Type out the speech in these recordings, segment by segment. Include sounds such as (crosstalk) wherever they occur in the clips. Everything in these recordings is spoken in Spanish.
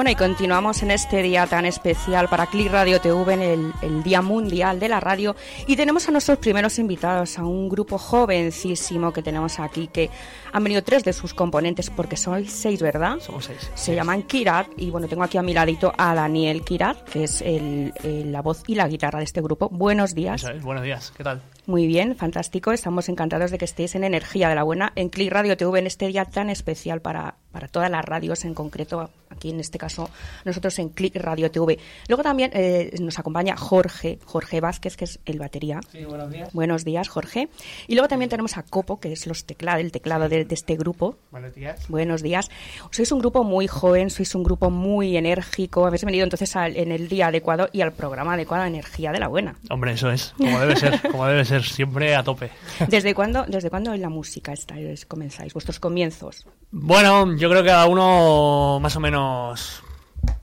Bueno, y continuamos en este día tan especial para Click Radio TV, en el, el, Día Mundial de la Radio. Y tenemos a nuestros primeros invitados, a un grupo jovencísimo que tenemos aquí, que han venido tres de sus componentes, porque son seis, ¿verdad? Somos seis. Se llaman Kirat, y bueno, tengo aquí a mi ladito a Daniel Kirat, que es el, el, la voz y la guitarra de este grupo. Buenos días. Es, buenos días, ¿qué tal? Muy bien, fantástico. Estamos encantados de que estéis en Energía de la Buena, en Click Radio TV, en este día tan especial para, para todas las radios, en concreto aquí en este caso nosotros en Click Radio TV. Luego también eh, nos acompaña Jorge, Jorge Vázquez, que es el batería. Sí, buenos días. Buenos días, Jorge. Y luego también tenemos a Copo, que es los teclado, el teclado de, de, este grupo. Buenos días. Buenos días. Sois un grupo muy joven, sois un grupo muy enérgico. Habéis venido entonces al, en el día adecuado y al programa adecuado, Energía de la Buena. Hombre, eso es, como debe ser, (laughs) como debe ser, siempre a tope. ¿Desde cuándo, desde cuándo en la música estáis, comenzáis, vuestros comienzos? Bueno, yo creo que cada uno más o menos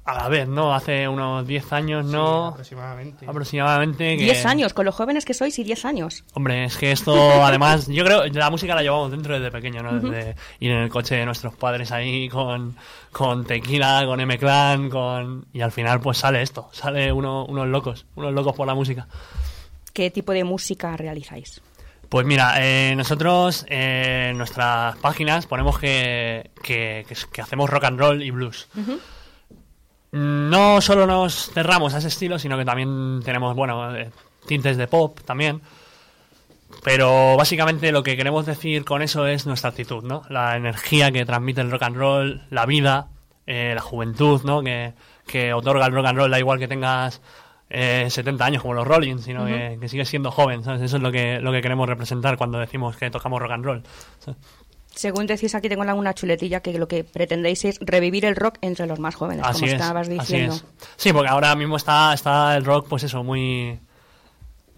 a la vez, ¿no? Hace unos 10 años, ¿no? Sí, aproximadamente. Aproximadamente. 10 que... años, con los jóvenes que sois y 10 años. Hombre, es que esto, (laughs) además, yo creo la música la llevamos dentro desde pequeño, ¿no? Desde uh -huh. ir en el coche de nuestros padres ahí con, con tequila, con M-Clan, con... Y al final, pues sale esto, sale uno, unos locos, unos locos por la música. ¿Qué tipo de música realizáis? Pues mira, eh, nosotros eh, en nuestras páginas ponemos que, que, que, que, hacemos rock and roll y blues. Uh -huh. No solo nos cerramos a ese estilo, sino que también tenemos, bueno, eh, tintes de pop también. Pero básicamente lo que queremos decir con eso es nuestra actitud, ¿no? La energía que transmite el rock and roll, la vida, eh, la juventud, ¿no? Que, que otorga el rock and roll, da igual que tengas eh, 70 años como los Rolling, sino uh -huh. que, que sigues siendo joven, ¿sabes? Eso es lo que, lo que queremos representar cuando decimos que tocamos rock and roll. ¿sabes? Según decís aquí tengo una chuletilla que lo que pretendéis es revivir el rock entre los más jóvenes, así como es, estabas diciendo. Así es. Sí, porque ahora mismo está, está el rock, pues eso, muy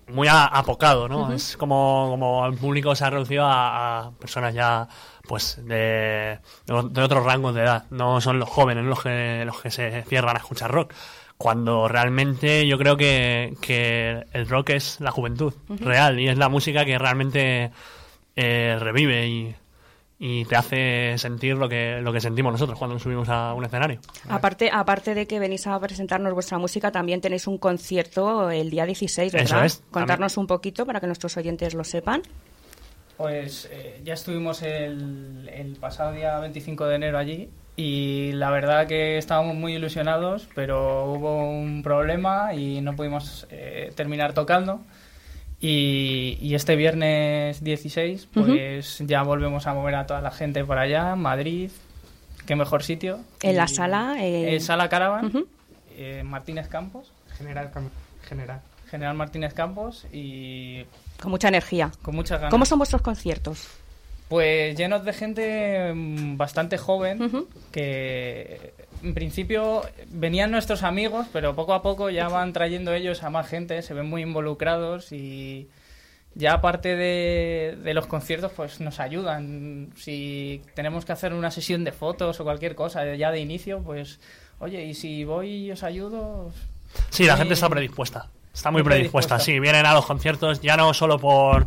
muy apocado, ¿no? Uh -huh. Es como, como el público se ha reducido a, a personas ya pues de, de, otros rangos de edad. No son los jóvenes los que, los que se cierran a escuchar rock. Cuando realmente yo creo que, que el rock es la juventud uh -huh. real y es la música que realmente eh, revive y, y te hace sentir lo que, lo que sentimos nosotros cuando nos subimos a un escenario. Aparte, aparte de que venís a presentarnos vuestra música, también tenéis un concierto el día 16, ¿verdad? Eso es, Contarnos también. un poquito para que nuestros oyentes lo sepan. Pues eh, ya estuvimos el, el, pasado día 25 de enero allí y la verdad que estábamos muy ilusionados, pero hubo un problema y no pudimos eh, terminar tocando. Y, y, este viernes 16, pues uh -huh. ya volvemos a mover a toda la gente por allá, Madrid, qué mejor sitio. En y, la sala. Eh... En Sala Caravan, uh -huh. eh, Martínez Campos. General, General. General Martínez Campos y. Con mucha energía. Con muchas ganas. ¿Cómo son vuestros conciertos? Pues llenos de gente mm, bastante joven uh -huh. que en principio venían nuestros amigos, pero poco a poco ya van trayendo ellos a más gente, se ven muy involucrados y ya aparte de, de, los conciertos pues nos ayudan. Si tenemos que hacer una sesión de fotos o cualquier cosa ya de inicio, pues oye, y si voy y os ayudo... Sí, la gente está predispuesta. Está muy predispuesta, predispuesta, sí. Vienen a los conciertos ya no solo por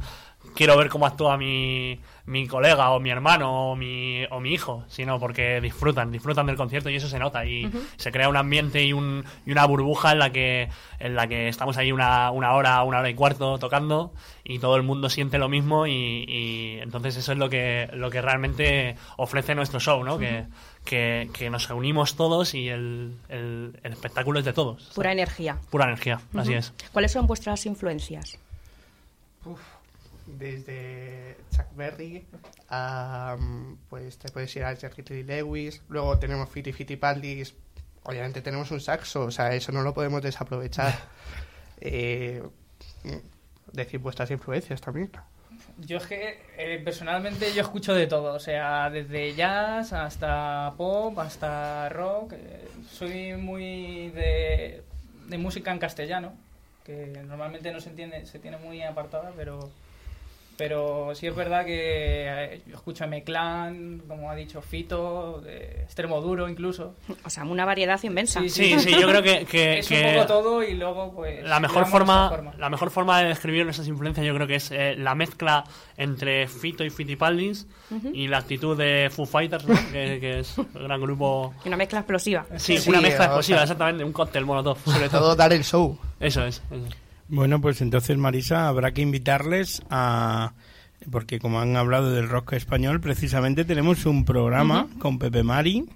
quiero ver cómo actúa mi, mi colega o mi hermano o mi, o mi hijo, sino porque disfrutan, disfrutan del concierto y eso se nota y uh -huh. se crea un ambiente y, un, y, una burbuja en la que en la que estamos ahí una, una hora, una hora y cuarto tocando y todo el mundo siente lo mismo y, y entonces eso es lo que, lo que realmente ofrece nuestro show, ¿no? Uh -huh. que, que, que, nos unimos todos y el, el, el espectáculo es de todos. Pura energía. Pura energía, uh -huh. así es. ¿Cuáles son vuestras influencias? Uf desde Chuck Berry a, pues te puedes ir a Jerry Lee Lewis, luego tenemos Fiti Fiti Paldis, obviamente tenemos un saxo, o sea, eso no lo podemos desaprovechar. (laughs) eh, decir vuestras influencias también. Yo es que eh, personalmente yo escucho de todo, o sea, desde jazz hasta pop, hasta rock. Eh, soy muy de, de música en castellano, que normalmente no se entiende, se tiene muy apartada, pero Pero sí es verdad que eh, yo escucho M-Clan, como ha dicho Fito, de Extremo Duro incluso. O sea, una variedad inmensa. Sí, Sí, sí, yo creo que, que- (laughs) es que un poco todo y luego pues... la mejor forma, la mejor forma de describir esas influencias yo creo que es eh, la mezcla entre Fito y Fitipaldis y la actitud de Foo Fighters, ¿no? que, que es un gran grupo. Y (laughs) Una mezcla explosiva. Sí, Sí, una mezcla explosiva, sea- exactamente, un cóctel molotov. Sobre todo dar el show. Eso es. eso es. Bueno, pues entonces, Marisa, habrá que invitarles a... Porque como han hablado del rock español, precisamente tenemos un programa con Pepe Mari,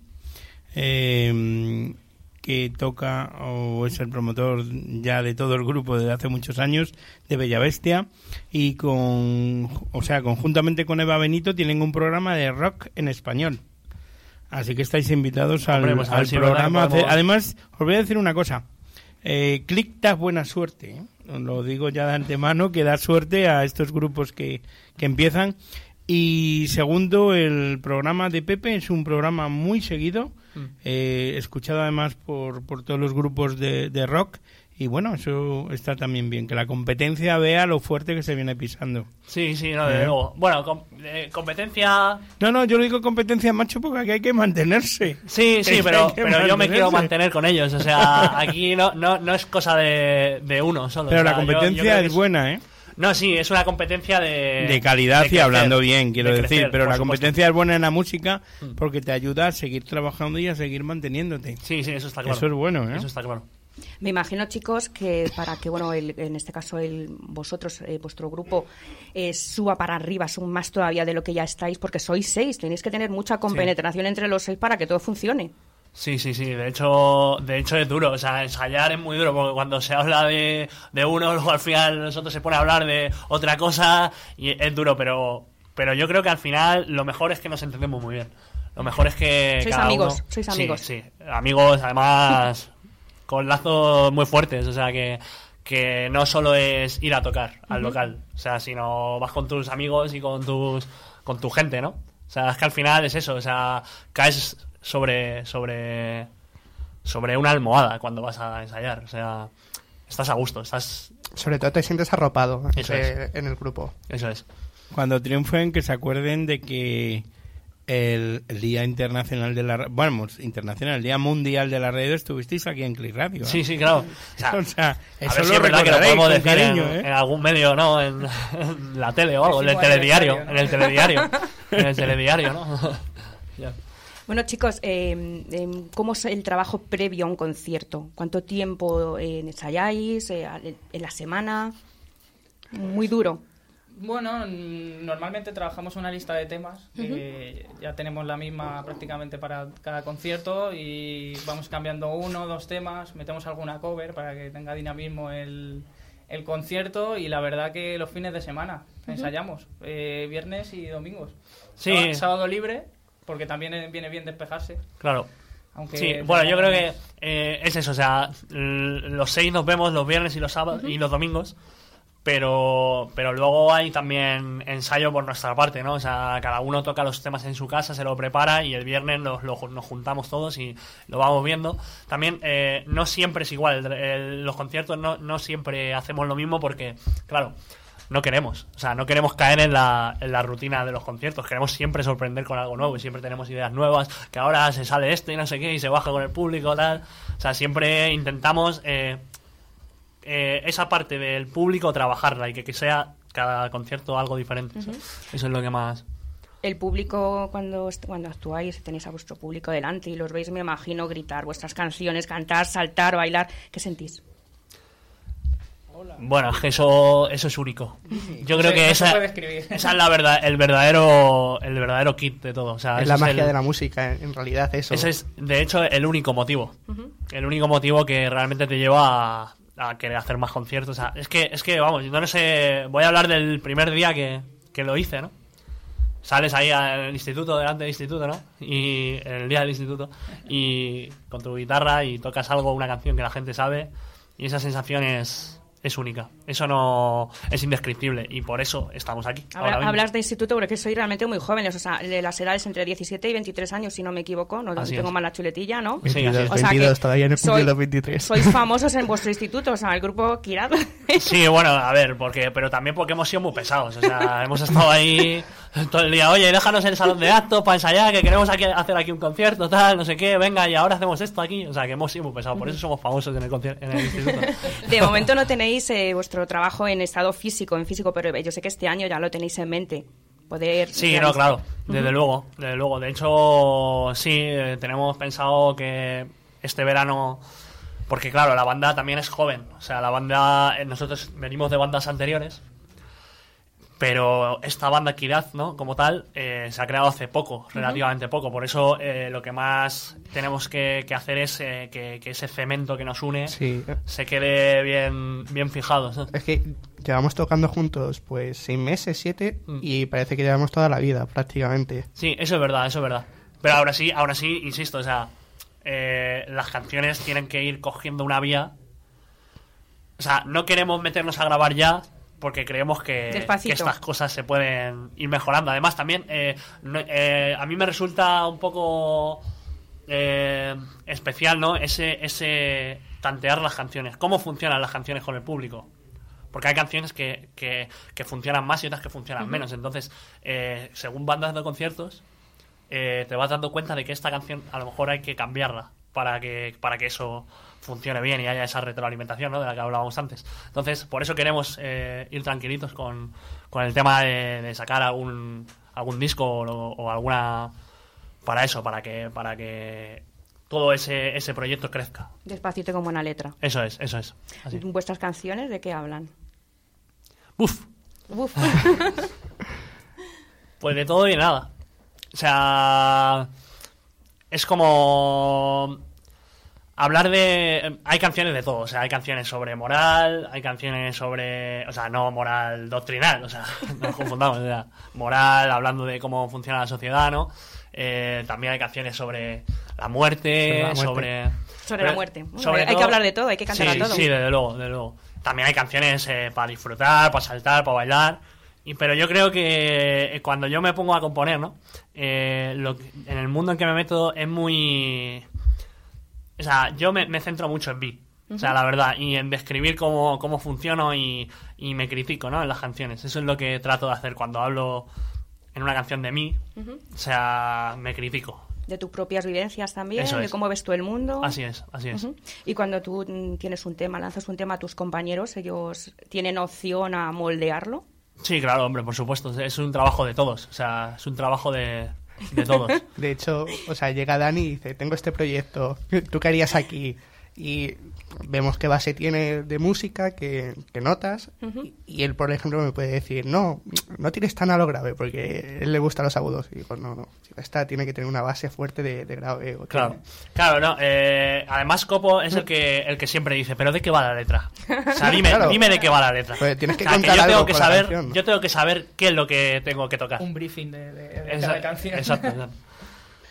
eh, que toca o es el promotor ya de todo el grupo desde hace muchos años de Bella Bestia y con, o sea, conjuntamente con Eva Benito tienen un programa de rock en español. Así que estáis invitados al, Hombre, pues al si programa. podemos- Además, os voy a decir una cosa. Eh, Click buena suerte. ¿eh? Lo digo ya de antemano, que da suerte a estos grupos que, que empiezan. Y segundo, el programa de Pepe es un programa muy seguido, eh, escuchado además por, por todos los grupos de, de rock. Y bueno, eso está también bien, que la competencia vea lo fuerte que se viene pisando. Sí, sí, no, desde Eh. Bueno, com- eh, competencia. No, no, yo lo digo competencia, macho, porque aquí hay que mantenerse. Sí, sí, Es pero, pero yo me quiero mantener con ellos. O sea, (laughs) aquí no, no, no es cosa de, de uno solo. Pero o sea, la yo- yo competencia es buena, ¿eh? No, sí, es una competencia de. de calidad de y crecer, hablando bien, quiero de decir. crecer, pero la supuesto. Mm. competencia es buena en la música porque te ayuda a seguir trabajando y a seguir manteniéndote. Sí, sí, eso está claro. Eso es bueno, ¿eh? Eso está claro. Me imagino, chicos, que para que, bueno, el- en este caso el, vosotros, eh, vuestro grupo, eh, suba para arriba, son más todavía de lo que ya estáis, porque sois seis, tenéis que tener mucha compenetración entre los seis para que todo funcione. Sí, sí, sí. De hecho, de hecho es duro. O sea, ensayar es muy duro porque cuando se habla de, de uno, (laughs) luego al final nosotros se pone a hablar de otra cosa y es duro. Pero, pero yo creo que al final lo mejor es que nos entendemos muy bien. Lo mejor es que Sois cada amigos, uno- sois Sí, amigos. Sí, amigos, además con lazos muy fuertes. O sea que que no solo es ir a tocar al local, o sea, sino vas con tus amigos y con tus con tu gente, ¿no? O sea, es que al final es eso, o sea, caes sobre sobre sobre una almohada cuando vas a ensayar, o sea, estás a gusto, estás Sobre todo te sientes arropado Eso en el grupo. eso es. Cuando triunfen, que se acuerden de que el, Día Internacional de la... Vamos, internacional, el Día Mundial de la Radio estuvisteis aquí en Click Radio. ¿eh? Sí, sí, claro. (laughs) O sea, O sea, a eso ver si lo es verdad que lo podemos decir en, ¿eh? en algún medio, ¿no? En, (laughs) en la tele o algo, en el telediario, en el telediario, (laughs) en el telediario, ¿no? Bueno, chicos, eh, eh, ¿cómo es el trabajo previo a un concierto? ¿Cuánto tiempo eh, ensayáis? Eh, ¿En la semana? Muy duro. Bueno, normalmente trabajamos una lista de temas, que ya tenemos la misma prácticamente para cada concierto y vamos cambiando uno o dos temas, metemos alguna cover para que tenga dinamismo el, el concierto y la verdad que los fines de semana ensayamos, eh, viernes y domingos. Sí. Sábado, sábado libre, porque también eh, viene bien despejarse. Claro. Aunque Sí, bueno, yo creo que eh, es eso, o sea, los seis nos vemos los viernes y los sábados y los domingos, pero pero luego hay también ensayo por nuestra parte, ¿no? O sea, cada uno toca los temas en su casa, se lo prepara y el viernes los- lo- nos juntamos todos y lo vamos viendo. También eh, no siempre es igual, los conciertos no, no siempre hacemos lo mismo porque, claro, no queremos. O sea, no queremos caer en la, en la rutina de los conciertos. Queremos siempre sorprender con algo nuevo y siempre tenemos ideas nuevas. Que ahora se sale esto y no sé qué y se baja con el público, tal. O sea, siempre intentamos eh, eh, esa parte del público trabajarla y que, que sea cada concierto algo diferente. Eso- Eso es lo que más. El público, cuando, cuando actuáis, tenéis a vuestro público delante y los veis, me imagino, gritar vuestras canciones, cantar, saltar, bailar. ¿Qué sentís? Bueno, es que eso, eso es único. Yo creo se- que esa, esa es la verdad, el verdadero, el verdadero kit de todo. O sea, es la es magia el- de la música, en realidad, eso. Ese es, de hecho, el único motivo. El único motivo que realmente te lleva a, a querer hacer más conciertos. Es que, es que, vamos, yo no sé. Voy a hablar del primer día que, que lo hice, ¿no? Sales ahí al instituto, delante del instituto, ¿no? Y el día del instituto. Y con tu guitarra y tocas algo, una canción que la gente sabe. Y esa sensación es, es única. Eso no es indescriptible y por eso estamos aquí. Habla- ahora mismo. hablas de instituto porque soy realmente muy joven, o sea, de las edades entre 17 y 23 años, si no me equivoco, no Así tengo es. mal la chuletilla, ¿no? Sí, así es. 22, O sea que 22, todavía no soy- cumplido los 23. Sois (laughs) famosos en vuestro instituto, o sea, el grupo Kirad. Sí, bueno, a ver, porque, pero también porque hemos sido muy pesados. O sea, hemos estado ahí (laughs) todo el día, oye, déjanos el salón de actos para ensayar, que queremos aquí, hacer aquí un concierto, tal, no sé qué, venga, y ahora hacemos esto aquí. O sea, que hemos sido muy pesados, por eso somos famosos en el, en el instituto. (laughs) De momento no tenéis eh, vuestro trabajo en estado físico, en físico, pero yo sé que este año ya lo tenéis en mente. Poder Sí, realizar- no, claro, desde luego, desde luego. De hecho, sí, eh, tenemos pensado que este verano, porque claro, la banda también es joven, o sea, la banda, eh, nosotros venimos de bandas anteriores, pero esta banda Kiraz, ¿no? Como tal, eh, se ha creado hace poco, relativamente poco. Por eso eh, lo que más tenemos que, que hacer es eh, que, que ese cemento que nos une Sí. se quede bien, bien fijado. ¿no? (laughs) Es que llevamos tocando juntos pues seis meses, siete, Mm. y parece que llevamos toda la vida prácticamente. Sí, eso es verdad, eso es verdad. Pero ahora sí, ahora sí, insisto, o sea, eh, las canciones tienen que ir cogiendo una vía. O sea, no queremos meternos a grabar ya porque creemos que, estas cosas se pueden ir mejorando. Además, también eh, no- eh, a mí me resulta un poco eh, especial, ¿no? Ese, ese tantear las canciones. ¿Cómo funcionan las canciones con el público? Porque hay canciones que, que, que funcionan más y otras que funcionan menos. Entonces, eh, según van dando conciertos, eh, te vas dando cuenta de que esta canción a lo mejor hay que cambiarla para que, para que eso funcione bien y haya esa retroalimentación ¿no? de la que hablábamos antes. Entonces, por eso queremos eh, ir tranquilitos con, con el tema de, de sacar algún, algún disco o, o alguna... para eso, para que, para que todo ese, ese proyecto crezca. Despacito con buena letra. Eso es, eso es. Así. ¿Vuestras canciones de qué hablan? Uf, Uf. (laughs) Pues de todo y de nada. O sea, es como hablar de... Hay canciones de todo, o sea, hay canciones sobre moral, hay canciones sobre... O sea, no moral doctrinal, o sea, (laughs) no nos confundamos, o sea, moral, hablando de cómo funciona la sociedad, ¿no? Eh, también hay canciones sobre la muerte, Sobre la muerte. sobre... La muerte. Bueno, sobre hay que hablar de todo, hay que cantar sí, a todo. Sí, desde luego, desde luego. También hay canciones eh, para disfrutar, para saltar, para bailar. Y, pero yo creo que eh, cuando yo me pongo a componer, ¿no? Eh, lo que- en el mundo en que me meto es muy... O sea, yo me, me centro mucho en mí. O sea, la verdad, y en describir cómo, cómo funciono y, y me critico, ¿no? En las canciones. Eso es lo que trato de hacer cuando hablo en una canción de mí. O sea, me critico. De tus propias vivencias también, Eso de es. cómo ves tú el mundo. Así es, así es. Y cuando tú mm, tienes un tema, lanzas un tema a tus compañeros, ellos tienen opción a moldearlo. Sí, claro, hombre, por supuesto. Es un trabajo de todos. O sea, es un trabajo de, de todos. De hecho, o sea, llega Dani y dice, tengo este proyecto, ¿tú qué harías aquí? Y vemos qué base tiene de música, qué, qué notas, y, y él, por ejemplo, me puede decir, no, no tires tan a lo grave, porque a él le gustan los agudos. Y digo, no, no, esta tiene que tener una base fuerte de, de grave. Claro, claro, no. eh, además, Copo es el que el que siempre dice, pero ¿de qué va la letra? O sea, dime, Claro. dime de qué va la letra. Pues tienes que O sea, contar yo algo tengo que saber, canción, ¿no? yo tengo que saber qué es lo que tengo que tocar. Un briefing de, de- de Esa- cada canción. Exacto, exacto.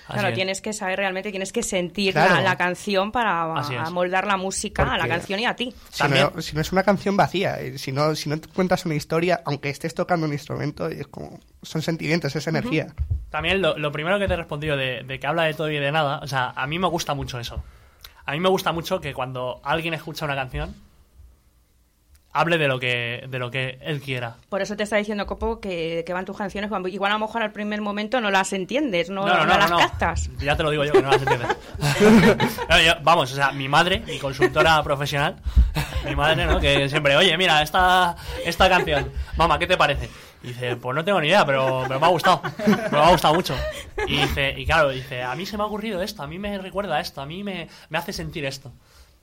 Así Claro, es. tienes que saber realmente, tienes que sentir Claro. la, la canción para moldar la música a la canción y a ti. Si También- no, si no es una canción vacía, eh, si no, si no te cuentas una historia, aunque estés tocando un instrumento, es como, son sentimientos, es energía. También lo, lo primero que te he respondido de, de que habla de todo y de nada, o sea, a mí me gusta mucho eso. A mí me gusta mucho que cuando alguien escucha una canción, hable de lo que, de lo que él quiera. Por eso te está diciendo, Copo, que, que van tus canciones. Igual a lo mejor al primer momento no las entiendes, no, no las captas. Ya te lo digo yo que no las entiendes. (laughs) Yo- vamos, o sea, mi madre, mi consultora (laughs) profesional, mi madre, ¿no? Que siempre, oye, mira, esta, esta canción, mamá, ¿qué te parece? Y dice, pues no tengo ni idea, pero, pero me ha gustado. Pero me ha gustado mucho. Y dice, y claro, dice, a mí se me ha ocurrido esto, a mí me recuerda esto, a mí me, me hace sentir esto.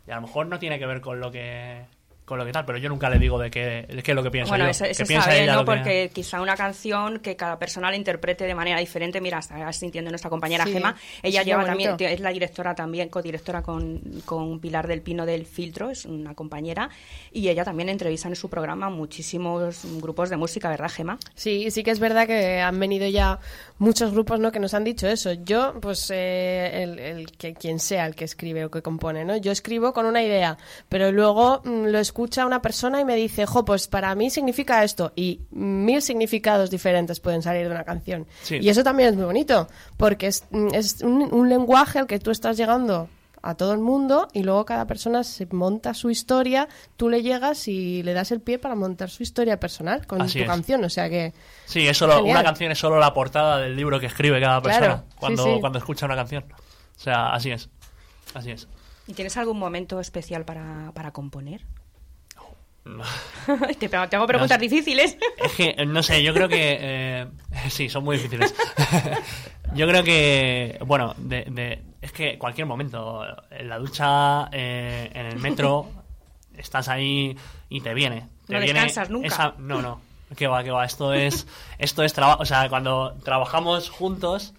Y a lo mejor no tiene que ver con lo que con lo que tal, pero yo nunca le digo de qué, de qué es lo que pienso Bueno, yo. eso, que eso piensa sabe, ella ¿no? que- Porque quizá una canción que cada persona la interprete de manera diferente. Mira, está sintiendo nuestra compañera Sí, Gema. Ella lleva también, es la directora también, codirectora con, con Pilar del Pino del Filtro, es una compañera. Y ella también entrevista en su programa muchísimos grupos de música, ¿verdad, Gema? Sí, sí que es verdad que han venido ya muchos grupos ¿no? que nos han dicho eso. Yo, pues, eh, el, el que quien sea el que escribe o que compone, ¿no? Yo escribo con una idea, pero luego mm, lo escucha una persona y me dice, jo, pues para mí significa esto. Y mil significados diferentes pueden salir de una canción. Sí. Y eso también es muy bonito, porque es, mm, es un, un lenguaje al que tú estás llegando a todo el mundo y luego cada persona se monta su historia, tú le llegas y le das el pie para montar su historia personal con Así tu es. canción. O sea que Sí, es solo, Genial. una canción es solo la portada del libro que escribe cada persona cuando, sí. cuando escucha una canción. O sea, así es. Así es. ¿Y tienes algún momento especial para, para componer? No. (laughs) te te hago preguntas No difíciles. Es que, no sé, yo creo que... eh, (laughs) sí, son muy difíciles. (laughs) yo creo que, bueno, de, de- es que cualquier momento, en la ducha, eh, en el metro, (laughs) estás ahí y te viene. Te No viene descansas nunca. esa- no, no, que va, que va. Esto es, esto es trabajo. O sea, cuando trabajamos juntos,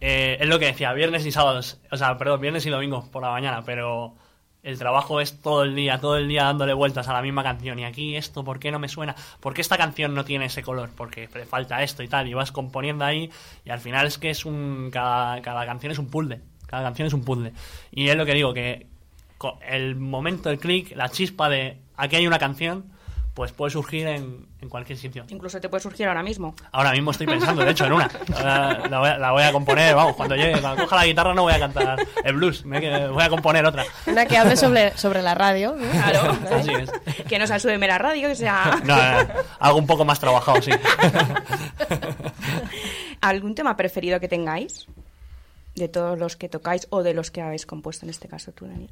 eh, es lo que decía, viernes y sábados. O sea, perdón, viernes y domingos por la mañana, pero el trabajo es todo el día, todo el día dándole vueltas a la misma canción. Y aquí esto, ¿por qué no me suena? ¿Por qué esta canción no tiene ese color? Porque le falta esto y tal. Y vas componiendo ahí y al final es que es un... Cada, cada canción es un puzzle. Cada canción es un puzzle. Y es lo que digo, que el momento, el clic, la chispa de aquí hay una canción, pues puede surgir en, en cualquier sitio. Incluso te puede surgir ahora mismo. Ahora mismo estoy pensando, de hecho, en una. Ahora la, voy a, la voy a componer, vamos, cuando llegue, cuando coja la guitarra no voy a cantar el blues, me voy a componer otra. una que hable sobre, sobre la radio. ¿no? Claro. Así es. que no sea súbeme la radio, que sea... No, no, no, algo un poco más trabajado, sí. (laughs) ¿Algún tema preferido que tengáis? De todos los que tocáis o de los que habéis compuesto en este caso tú, Daniel.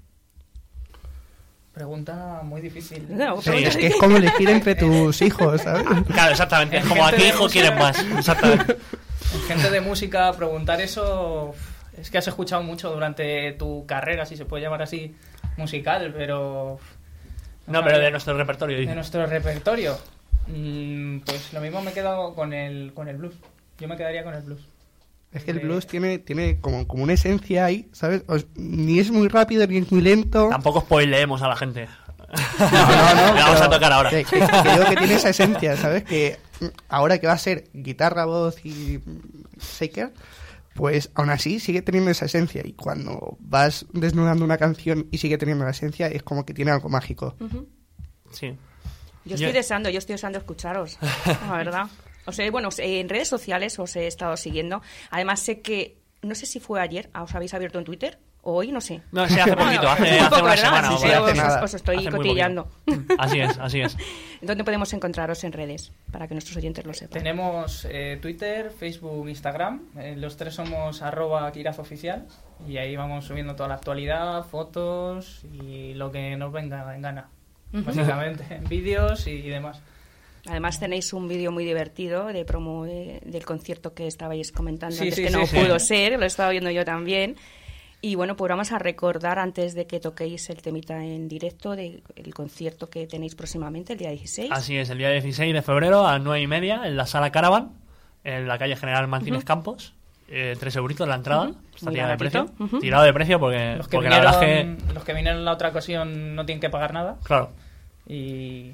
Pregunta muy difícil. No, Sí, Es que es como elegir entre tus (laughs) hijos, ¿sabes? Claro, exactamente. Es como a qué hijo quieren más. Exactamente. (laughs) Gente de música, preguntar eso. Es que has escuchado mucho durante tu carrera, si se puede llamar así, musical, pero. No, pero de nuestro repertorio. De nuestro repertorio. Mm, pues lo mismo me he quedado con el, con el blues. Yo me quedaría con el blues. Es que el blues tiene, tiene como, como una esencia ahí, ¿sabes? Ni es muy rápido ni es muy lento. Tampoco spoileemos a la gente. (laughs) No, no, no. La vamos a tocar ahora. Que, que- que digo que tiene esa esencia, ¿sabes? Que ahora que va a ser guitarra, voz y shaker, pues aún así sigue teniendo esa esencia. Y cuando vas desnudando una canción y sigue teniendo la esencia, es como que tiene algo mágico. Sí. Yo estoy Yo- deseando, yo estoy deseando escucharos, la verdad. (laughs) O sea, bueno, en redes sociales os he estado siguiendo. Además sé que, no sé si fue ayer, ah, os habéis abierto en Twitter, o hoy, no sé. No, sí, hace (laughs) poquito, hace, hace poco, una. Sí, sí, os, nada. os estoy Hace cotillando. Así es, así es. (laughs) ¿Dónde podemos encontraros en redes? Para que nuestros oyentes lo sepan. Tenemos eh, Twitter, Facebook, Instagram. Eh, los tres somos arroba Oficial Y ahí vamos subiendo toda la actualidad, fotos y lo que nos venga en gana. Básicamente, (laughs) vídeos y demás. Además tenéis un vídeo muy divertido de promo de- del concierto que estabais comentando Sí, antes sí, que sí, no sí. pudo ser, lo he estado viendo yo también. Y bueno, pues vamos a recordar antes de que toquéis el temita en directo del concierto que tenéis próximamente, el día 16. Así es, el día 16 de febrero a las 9 y media en la sala Caravan, en la calle General Martínez Campos. Eh, tres euritos la entrada, está Muy tirada de precio. Ujú. Tirado de precio porque, Los que, porque la verdad es vinieron, que. los que vinieron la otra ocasión no tienen que pagar nada. Claro. Y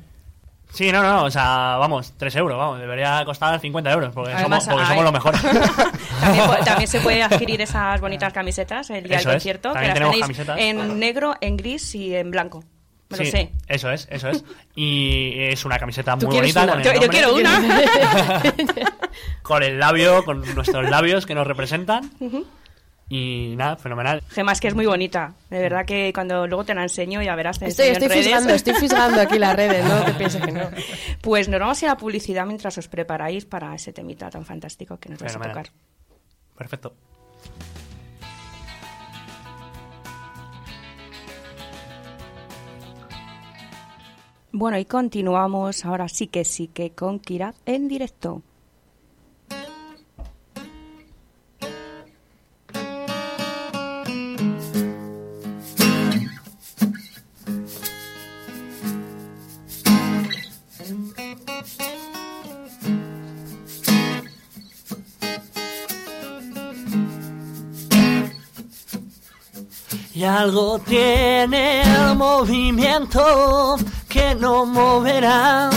Sí, no, no, o sea, vamos, 3 euros, vamos, debería costar 50 euros porque, Además, somos, porque somos los mejores. (laughs) también, se puede adquirir (laughs) esas bonitas camisetas el día Eso del es, concierto, que las tenéis camisetas. en negro, en gris y en blanco. Me lo Sí, sé. Eso es, eso es. (laughs) Y es una camiseta ¿Tú muy bonita. una? Con el Yo, quiero una. Con el labio, con nuestros labios que nos representan. Y nada, fenomenal. Gemas, que es muy bonita. De verdad que cuando luego te la enseño ya verás. te Estoy, estoy redes. fisgando, estoy fisgando aquí las redes, no te pienses que no. (laughs) Pues nos vamos a ir a publicidad mientras os preparáis para ese temita tan fantástico que nos vais a Fenomenal. tocar. Perfecto. Bueno, y continuamos ahora sí que sí que con Kira en directo. Y algo tiene el movimiento que no moverá.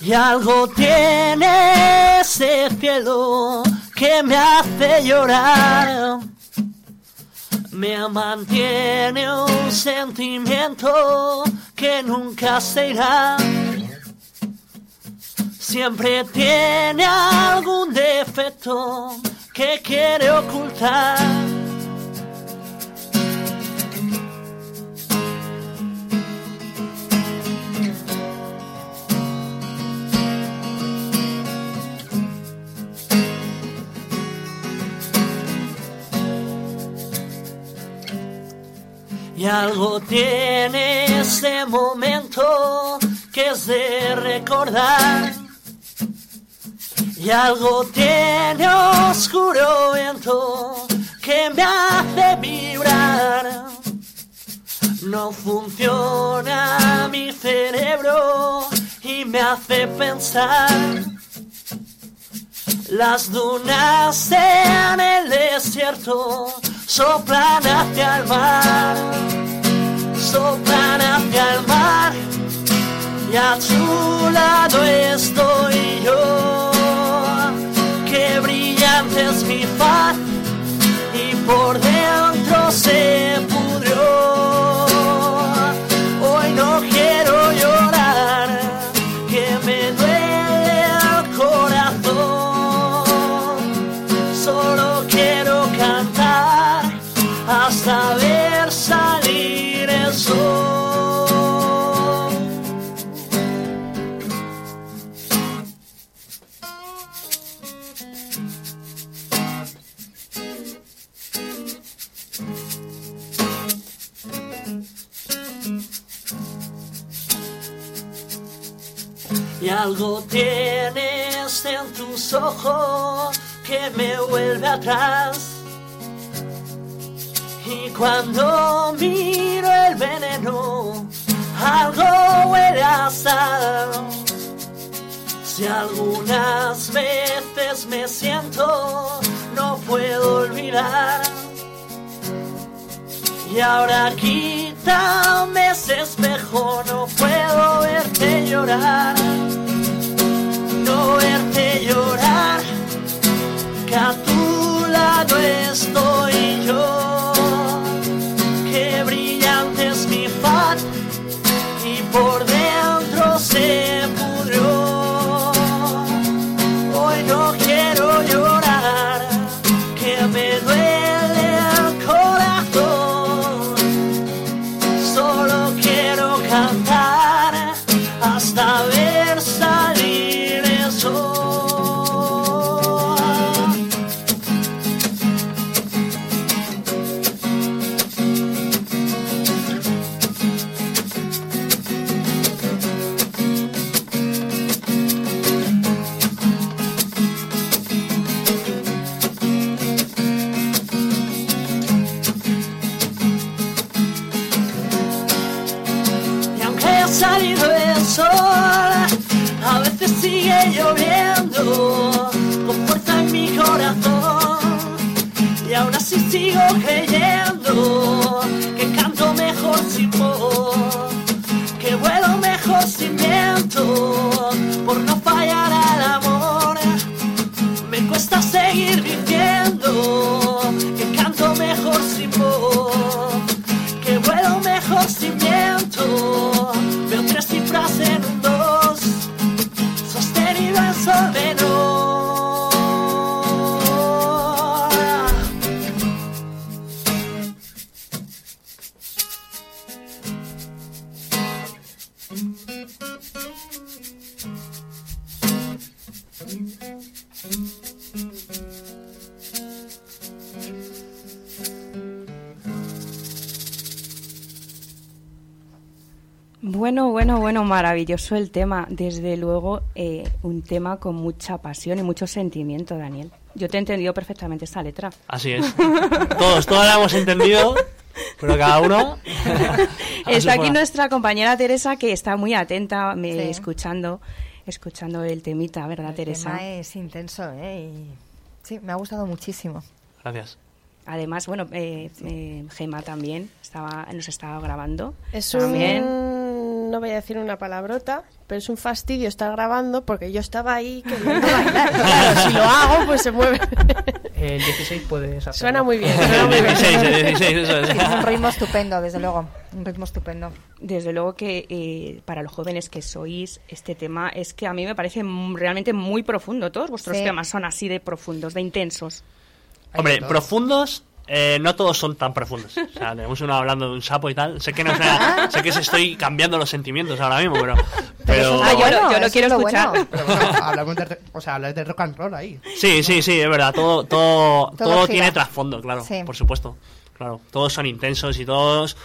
Y algo tiene ese cielo que me hace llorar. me mantiene un sentimiento que nunca se irá. Siempre tiene algún defecto que quiere ocultar. Algo tiene ese momento que es de recordar. Y algo tiene oscuro viento que me hace vibrar. No funciona mi cerebro y me hace pensar. Las dunas en el desierto soplan hacia el mar, soplan hacia el mar y a su lado estoy yo. Qué brillante es mi faz y por dentro se pudrió. Algo tienes en tus ojos que me vuelve atrás. Y cuando miro el veneno, algo huele a sal. Si algunas veces me siento, no puedo olvidar. Y ahora quítame ese espejo, no puedo verte llorar. No verte llorar, que a tu lado estoy yo. Maravilloso el tema. Desde luego, eh, un tema con mucha pasión y mucho sentimiento, Daniel. Yo te he entendido perfectamente esta letra. Así es. Todos, todos la hemos entendido, pero cada uno. (laughs) Está aquí nuestra compañera Teresa, que está muy atenta, me, Sí. escuchando, escuchando el temita, ¿verdad, El Teresa? tema es intenso, ¿eh? Y sí, me ha gustado muchísimo. Gracias. Además, bueno, eh, eh, Gema también estaba, nos estaba grabando. Es también. un no voy a decir una palabrota, pero es un fastidio estar grabando porque yo estaba ahí queriendo bailar. (laughs) Claro, si lo hago, pues se mueve. El 16 puedes hacerlo. Suena muy bien. Suena muy bien. 16, el 16, eso es. Sí, es un ritmo estupendo, desde luego. Un ritmo estupendo. Desde luego que eh, para los jóvenes que sois, este tema es que a mí me parece realmente muy profundo. Todos vuestros Sí. temas son así de profundos, de intensos. Hombre, profundos, eh, no todos son tan profundos. O sea, tenemos uno hablando de un sapo y tal. Sé que no sea- sé que se estoy cambiando los sentimientos ahora mismo, pero. pero... Ah, yo lo- yo lo es quiero escuchar. bueno. Pero bueno, hablamos de, o sea, hablas de rock and roll ahí. Sí, sí, sí, es verdad. Todo, todo, Todo tiene trasfondo, claro, Sí. por supuesto. Claro, todos son intensos y todos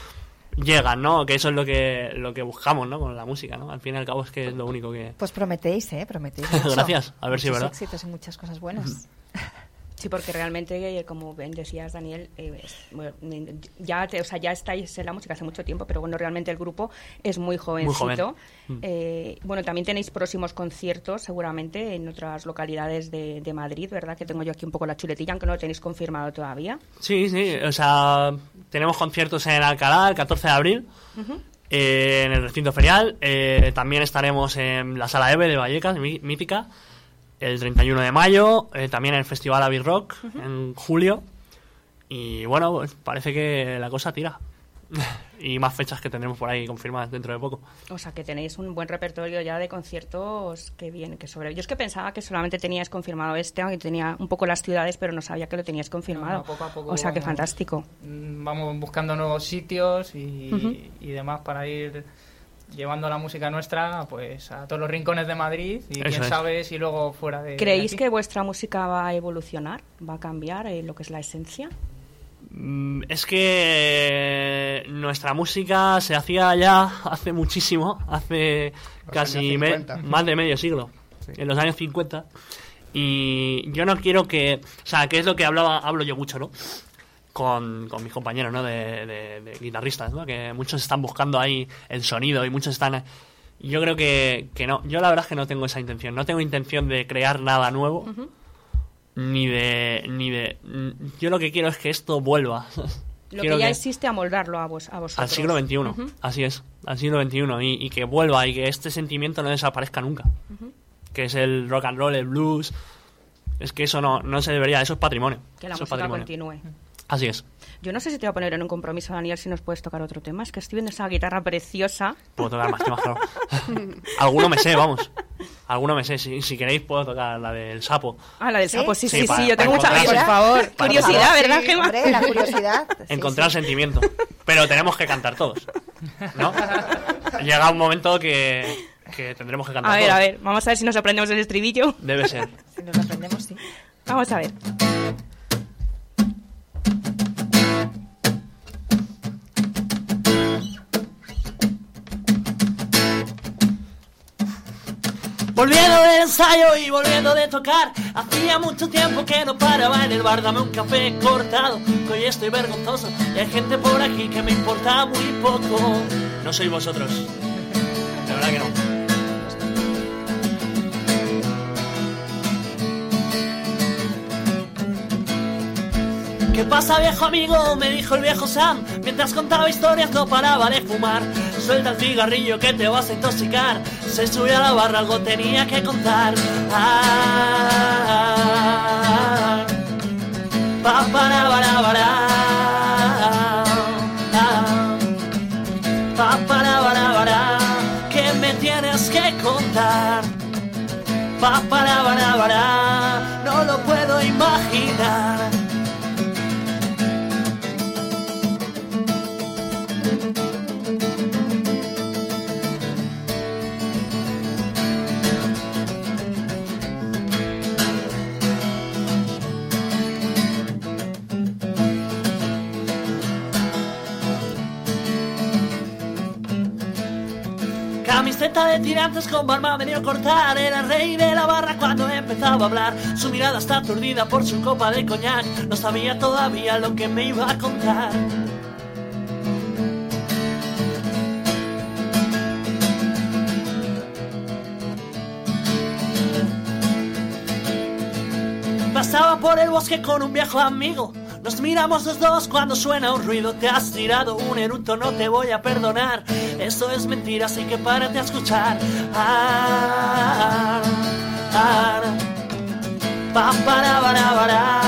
llegan, ¿no? Que eso es lo que, lo que buscamos, ¿no? Con la música, ¿no? Al fin y al cabo es que es lo único que... Pues prometéis, ¿eh? Prometéis. (laughs) mucho. Gracias, a ver si es Muchos verdad. éxitos y muchas cosas buenas. Sí, porque realmente, eh, como bien decías, Daniel, eh, es- bueno, ya, te- o sea, ya estáis en la música hace mucho tiempo, pero bueno, realmente el grupo es muy jovencito. joven. Mm. Eh, bueno, también tenéis próximos conciertos, seguramente, en otras localidades de, de Madrid, ¿verdad? Que tengo yo aquí un poco la chuletilla, aunque no lo tenéis confirmado todavía. Sí, sí, o sea, tenemos conciertos en Alcalá el 14 de abril, eh, en el recinto ferial. eh, también estaremos en la Sala EVE de Vallecas, mí- mítica, el 31 de mayo. eh, también en el Festival Abbey Rock, en julio. Y bueno, pues parece que la cosa tira. (laughs) y más fechas que tendremos por ahí confirmadas dentro de poco. O sea, que tenéis un buen repertorio ya de conciertos que vienen, que sobre... Yo es que pensaba que solamente teníais confirmado este, aunque tenía un poco las ciudades, pero no sabía que lo teníais confirmado. No, poco a poco o sea, que fantástico. Mm, Vamos buscando nuevos sitios y, y demás para ir llevando la música nuestra pues a todos los rincones de Madrid y Eso quién es. sabe si luego fuera de de ¿Creéis aquí. que vuestra música va a evolucionar? ¿Va a cambiar eh, lo que es la esencia? Mm, Es que nuestra música se hacía ya hace muchísimo, hace Los casi años me- 50. más de medio siglo, Sí. en los años 50. Y yo no quiero que, o sea, que es lo que hablaba, hablo yo mucho, ¿no? Con, con mis compañeros, ¿no? De, de- de guitarristas, ¿no? Que muchos están buscando ahí el sonido y muchos están... Yo creo que, que no, yo la verdad es que no tengo esa intención, no tengo intención de crear nada nuevo, ni de, ni de... Yo lo que quiero es que esto vuelva. (laughs) Lo Quiero que ya que- existe, amoldarlo a, vos, a vosotros. al siglo XXI, así es, al siglo XXI, y, y que vuelva y que este sentimiento no desaparezca nunca. Que es el rock and roll, el blues. Es que eso no, no se debería, eso es patrimonio. Que la música patrimonio. continúe. Así es. Yo no sé si te voy a poner en un compromiso, Daniel, si nos puedes tocar otro tema. Es que estoy viendo esa guitarra preciosa. Puedo tocar más temas, (laughs) claro. Alguno me sé, vamos. Alguno me sé. Si, si queréis, puedo tocar la del sapo. Ah, la del ¿Sí? sapo, sí, sí, Sí, yo tengo mucha... Por favor, curiosidad. ¿verdad, Sí, Gemma? hombre, la curiosidad. (laughs) Encontrar sí. sentimiento. Pero tenemos que cantar todos. ¿No? (laughs) Llega un momento que, que tendremos que cantar A ver, todos. a ver, vamos a ver si nos aprendemos el estribillo. Debe ser. Si nos lo aprendemos, sí. Vamos a ver. Volviendo del ensayo y volviendo de tocar Hacía mucho tiempo que no paraba en el bar Dame un café cortado, que hoy estoy vergonzoso Y hay gente por aquí que me importa muy poco No sois vosotros. De verdad que no. ¿Qué pasa viejo amigo? Me dijo el viejo Sam Mientras contaba historias no paraba de fumar Suelta el cigarrillo que te vas a intoxicar. Se subió a la barra, algo tenía que contar. Ah, para, ah, pa, para, para, para, ¿Qué me tienes que contar? Pa, no lo puedo imaginar De tirantes con barba medio cortar Era rey de la barra cuando empezaba a hablar. Su mirada está aturdida por su copa de coñac No sabía todavía lo que me iba a contar. Pasaba por el bosque con un viejo amigo Nos miramos los dos cuando suena un ruido. Te has tirado un eructo, no te voy a perdonar. Eso es mentira, así que párate a escuchar. Ah, pa. Pa, para, para.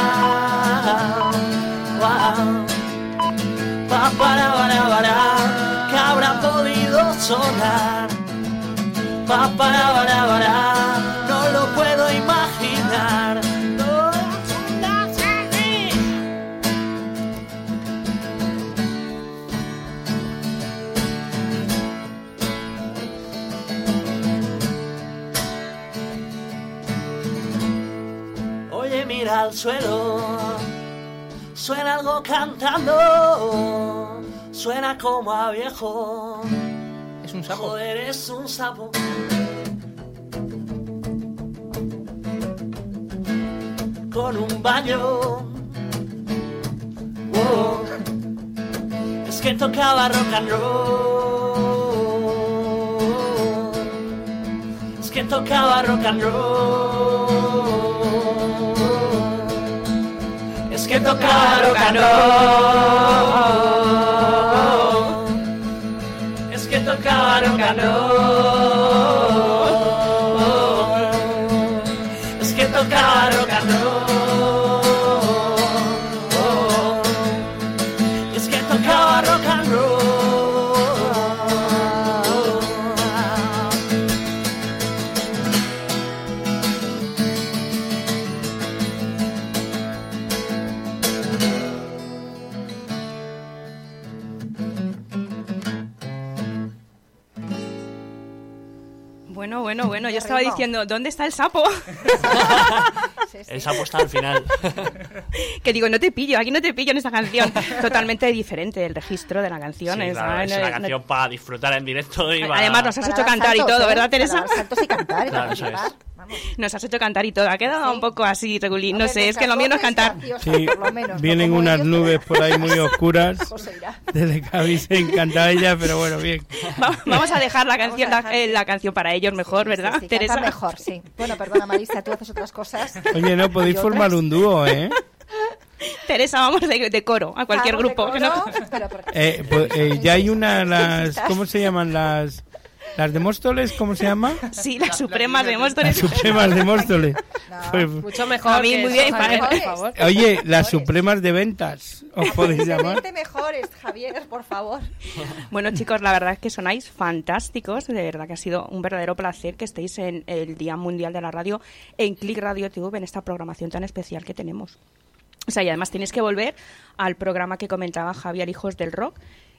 Que habrá podido sonar. Pa. Suena algo cantando, suena como a viejo. Es un sapo. Joder, es un sapo. Con un baño. Oh, es que tocaba rock and roll. Es que tocaba rock and roll. Es que tocaba rock and roll. Es que tocaba rock and diciendo, ¿dónde está el sapo? (laughs) El sapo está al final. (laughs) que digo, no te pillo, aquí no te pillo en esa canción. Totalmente diferente el registro de la canción. Sí, es- claro, es no- una no- canción para disfrutar en directo y para- Además nos has Para hecho cantar y saltos, todo, ¿eh? ¿verdad, Teresa? saltos y cantar, y Claro, eso participar. es. Vamos. Nos has hecho cantar y todo. Ha quedado Sí. un poco así, regulín. No sé, es que lo mío no es cantar. Sí, por lo menos, vienen unas ellos, nubes por ahí muy (laughs) oscuras. pues. Desde que habéis encantado ella, pero bueno, bien. Va- Vamos a dejar la canción, dejar, la, eh, la canción para ellos mejor, Sí, ¿verdad, sí, sí, Teresa? mejor, sí. Bueno, perdona, Marisa, tú haces otras cosas. Oye, no, podéis formar otras. un dúo, ¿eh? (laughs) Teresa, vamos de, de coro a cualquier Vamos grupo. no- Eh, pues, eh, ya hay una, las. (laughs) ¿cómo se llaman? Las, las de Móstoles, ¿cómo se llama? Sí, las supremas de Las Móstoles. Supremas de Móstoles. (laughs) No, (laughs) Pues, Mucho mejor. A mí muy bien, por favor. oye, las Supremas de Ventas, os (laughs) podéis llamar. Mejores, Javier, por favor. Bueno, chicos, la verdad es que sonáis fantásticos. De verdad que ha sido un verdadero placer que estéis en el Día Mundial de la Radio en Click Radio TV en esta programación tan especial que tenemos. O sea, y además tenéis que volver al programa que comentaba Javier Hijos del Rock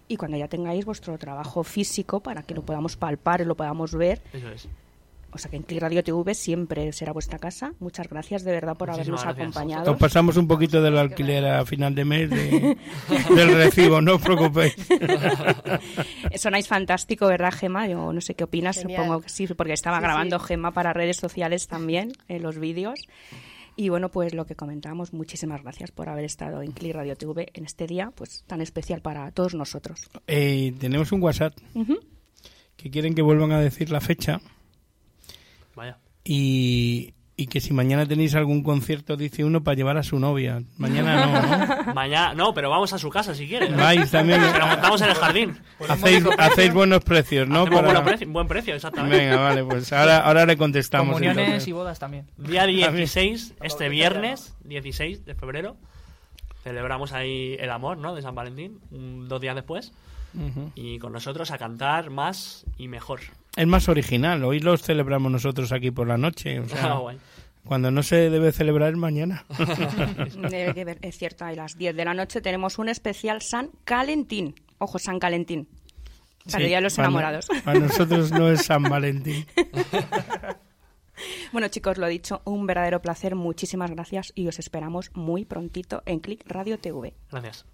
y cuando ya tengáis vuestro trabajo físico para que lo podamos palpar y lo podamos ver. Eso es. O sea, que en Click Radio TV siempre será vuestra casa. Muchas gracias de verdad por Muchísimas habernos gracias. acompañado. Os pasamos un poquito del alquiler a final de mes de- (laughs) del recibo, no os preocupéis. (laughs) Sonáis fantástico, ¿verdad, Gema? Yo no sé qué opinas, Genial. supongo que sí, porque estaba Sí, grabando sí. Gema para redes sociales también, en los vídeos. Y bueno, pues lo que comentábamos, muchísimas gracias por haber estado en Click Radio TV en este día pues tan especial para todos nosotros. Eh, tenemos un WhatsApp que quieren que vuelvan a decir la fecha Vaya. y, y que si mañana tenéis algún concierto, dice uno, para llevar a su novia. Mañana no, ¿no? (laughs) Mañana, no, pero vamos a su casa si quieres. Vais también. Pero montamos en el jardín. Hacéis, hacéis buenos precios, ¿no? Para- buen precio, buen precio, exactamente. Venga, vale, pues ahora, ahora le contestamos. Comuniones entonces. y bodas también. Día 16, este viernes, 16 de febrero, celebramos ahí el amor, ¿no? De San Valentín, un- dos días después. Y con nosotros a cantar más y mejor. Es más original, hoy los celebramos nosotros aquí por la noche. O (laughs) sea, Ah, cuando no se debe celebrar es mañana. (laughs) (laughs) Debe que ver- Es cierto, a las 10 de la noche tenemos un especial San Calentín. Ojo, San Calentín. Para el Sí, Día de los para- Enamorados. Para nosotros no es San Valentín. Bueno, chicos, lo dicho, un verdadero placer. Muchísimas gracias y os esperamos muy prontito en Click Radio TV. Gracias.